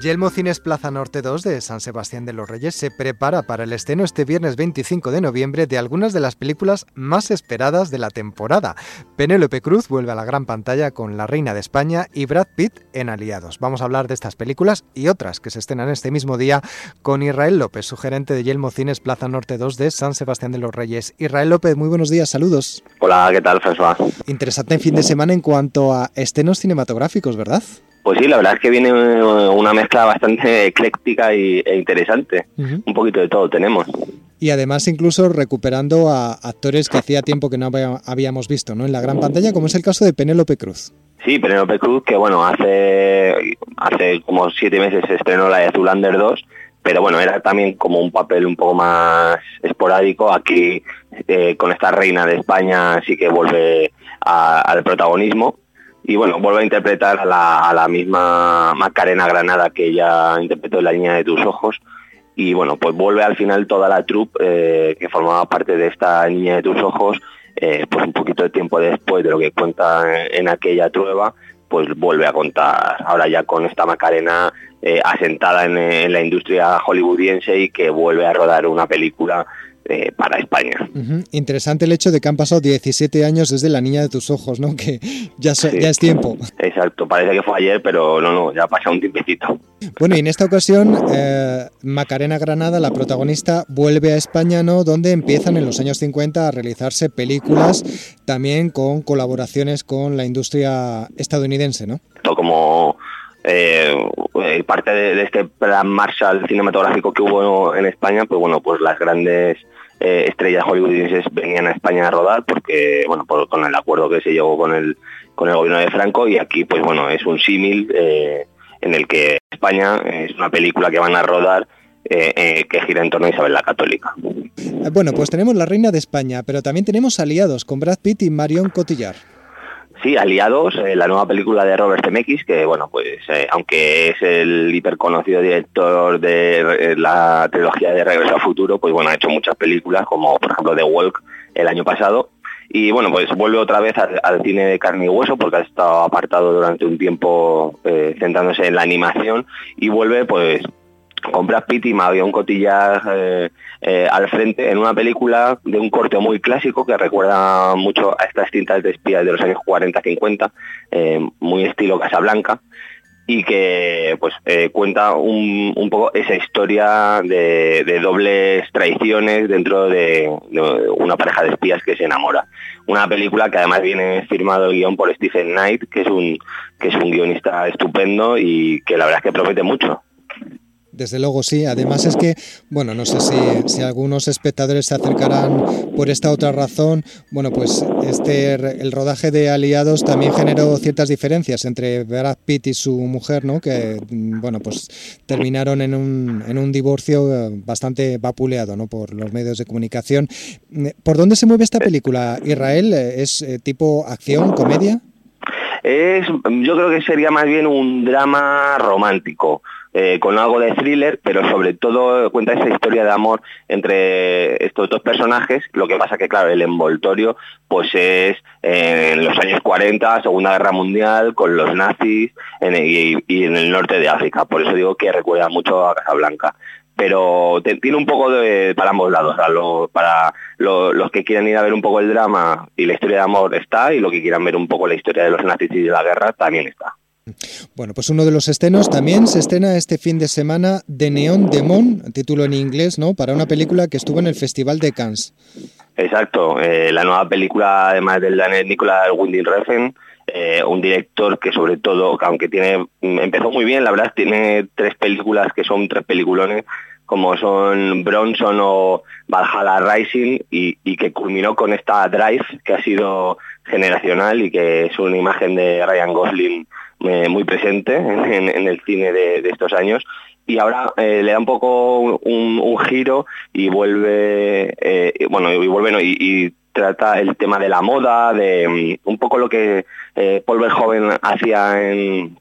Yelmo Cines Plaza Norte 2 de San Sebastián de los Reyes se prepara para el estreno este viernes 25 de noviembre de algunas de las películas más esperadas de la temporada. Penélope Cruz vuelve a la gran pantalla con La Reina de España y Brad Pitt en Aliados. Vamos a hablar de estas películas y otras que se estrenan este mismo día con Israel López, su gerente de Yelmo Cines Plaza Norte 2 de San Sebastián de los Reyes. Israel López, muy buenos días, saludos. Hola, ¿qué tal, François? Interesante fin de semana en cuanto a estrenos cinematográficos, ¿verdad? Pues sí, la verdad es que viene una mezcla bastante ecléctica y, e interesante. Un poquito de todo tenemos. Y además incluso recuperando a actores que hacía tiempo que no habíamos visto ¿no? en la gran pantalla, como es el caso de Penélope Cruz. Sí, Penélope Cruz, que bueno, hace, hace como siete meses se estrenó la de Zulander 2, pero bueno, era también como un papel un poco más esporádico. Aquí, eh, con esta reina de España, sí que vuelve al protagonismo y bueno, vuelve a interpretar a la, misma Macarena Granada que ella interpretó en La Niña de tus Ojos. Y bueno, pues vuelve al final toda la troupe eh, que formaba parte de esta Niña de tus Ojos, eh, pues un poquito de tiempo después de lo que cuenta en, aquella trueba, pues vuelve a contar. Ahora ya con esta Macarena eh, asentada en, la industria hollywoodiense y que vuelve a rodar una película eh, para España. Interesante el hecho de que han pasado 17 años desde La Niña de tus Ojos, ¿no? Que ya, ya es tiempo. Exacto, parece que fue ayer, pero no, no, ya ha pasado un tiempecito. Bueno, y en esta ocasión, eh, Macarena Granada, la protagonista, vuelve a España, ¿no? Donde empiezan en los años 50 a realizarse películas, también con colaboraciones con la industria estadounidense, ¿no? Como eh, parte de, de, este plan Marshall cinematográfico que hubo en España, pues bueno, pues las grandes eh, estrellas hollywoodienses venían a España a rodar porque, bueno, con el acuerdo que se llegó con el, con el gobierno de Franco y aquí, pues bueno, es un símil eh, en el que España es una película que van a rodar eh, que gira en torno a Isabel la Católica. Bueno, pues tenemos La Reina de España, pero también tenemos aliados con Brad Pitt y Marion Cotillard. Sí, Aliados, eh, la nueva película de Robert Zemeckis, que bueno, pues eh, aunque es el hiperconocido director de eh, la trilogía de Regreso al Futuro, pues bueno, ha hecho muchas películas, como por ejemplo The Walk el año pasado. Y bueno, pues vuelve otra vez al, cine de carne y hueso, porque ha estado apartado durante un tiempo centrándose en la animación, y vuelve pues con Brad y Marion Cotillard eh, eh, al frente en una película de un corte muy clásico que recuerda mucho a estas cintas de espías de los años 40-50, eh, muy estilo Casablanca, y que pues cuenta un, poco esa historia de, dobles traiciones dentro de, una pareja de espías que se enamora. Una película que además viene firmado el guion por Stephen Knight, que es un, que es un guionista estupendo y que la verdad es que promete mucho. Desde luego sí. Además es que, bueno, no sé si, algunos espectadores se acercarán por esta otra razón. Bueno, pues este el rodaje de Aliados también generó ciertas diferencias entre Brad Pitt y su mujer, ¿no? Que, bueno, pues terminaron en un, en un divorcio eh, bastante vapuleado, ¿no? Por los medios de comunicación. ¿Por dónde se mueve esta película? ¿Israel es eh, tipo acción, comedia? Es, yo creo que sería más bien un drama romántico. Eh, con algo de thriller, pero sobre todo cuenta esa historia de amor entre estos dos personajes, lo que pasa que claro, el envoltorio pues es en los años 40, Segunda Guerra Mundial, con los nazis y, en el norte de África, por eso digo que recuerda mucho a Casablanca pero tiene un poco de para ambos lados. para los que quieran ir a ver un poco el drama y la historia de amor está, y los que quieran ver un poco la historia de los nazis y de la guerra también está. Bueno, pues uno de los estrenos también se estrena este fin de semana de Neon Demon, título en inglés, ¿no? Para una película que estuvo en el Festival de Cannes. Exacto, eh, la nueva película además del danés Nicolas Winding Refn, eh, un director que sobre todo, aunque tiene empezó muy bien, la verdad tiene tres películas que son tres peliculones, como son Bronson o Valhalla Rising, y que culminó con esta Drive, que ha sido generacional y que es una imagen de Ryan Gosling eh, muy presente en, el cine de, estos años. Y ahora eh, le da un poco un, giro y vuelve eh, bueno y vuelve y, trata el tema de la moda de mm, un poco lo que Paul Verhoeven hacía en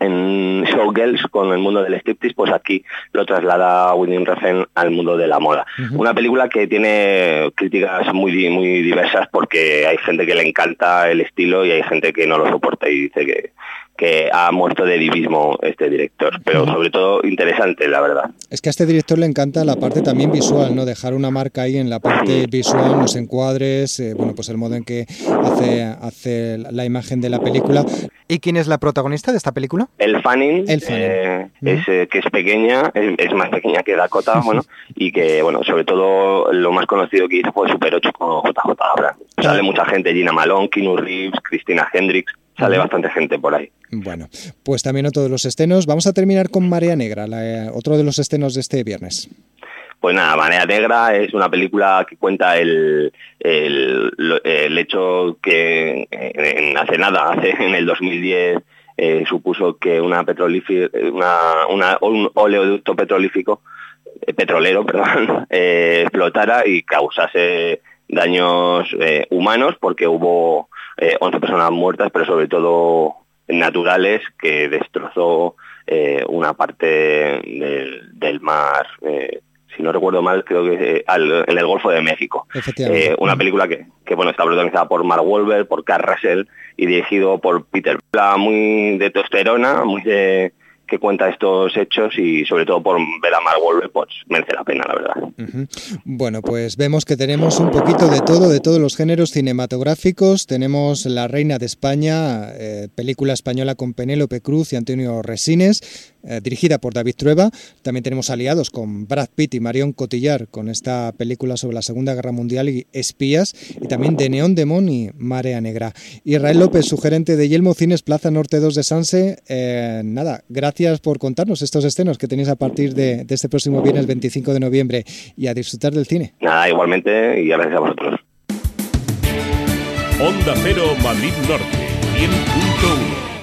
en Showgirls con el mundo del striptease, pues aquí lo traslada William Refn al mundo de la moda. Una película que tiene críticas muy, muy diversas porque hay gente que le encanta el estilo y hay gente que no lo soporta y dice que, que ha muerto de divismo este director, pero sobre todo interesante, la verdad. Es que a este director le encanta la parte también visual, ¿no? Dejar una marca ahí en la parte visual, los encuadres, eh, bueno, pues el modo en que hace, hace la imagen de la película. ¿Y quién es la protagonista de esta película? El Fanning, eh, es, eh, que es pequeña, es, más pequeña que Dakota, bueno, y que, bueno, sobre todo lo más conocido que hizo fue Super 8 con JJ Abrams. Sale mucha gente, Gina Malone, Keanu Reeves, Christina Hendricks, sale bastante gente por ahí. Bueno, pues también otro de los estrenos. Vamos a terminar con Marea Negra, la, otro de los estrenos de este viernes. Pues nada, Marea Negra es una película que cuenta el, el, hecho que en, hace nada, hace en el 2010, eh, supuso que una una, un oleoducto petrolífico, eh, petrolero, perdón, eh, explotara y causase daños humanos porque hubo 11 personas muertas, pero sobre todo naturales que destrozó una parte del, mar si no recuerdo mal, creo que en el Golfo de México. Eh, una película que, que, bueno está protagonizada por Mark Wahlberg, por Carl Russell y dirigido por Peter. Muy de testosterona, muy de que cuenta estos hechos y sobre todo por ver a Mark Wahlberg, pues merece la pena, la verdad. Bueno, pues vemos que tenemos un poquito de todo, de todos los géneros cinematográficos. Tenemos La Reina de España, eh, película española con Penélope Cruz y Antonio Resines, eh, dirigida por David Trueba. También tenemos aliados con Brad Pitt y Marion Cotillar con esta película sobre la Segunda Guerra Mundial y espías. Y también de Neón Demon y Marea Negra. Israel López, su gerente de Yelmo Cines Plaza Norte 2 de Sanse. Eh, nada, gracias por contarnos estos estrenos que tenéis a partir de, este próximo viernes 25 de noviembre y a disfrutar del cine. Nada, igualmente y gracias a vosotros. Onda Cero Madrid Norte, 100.1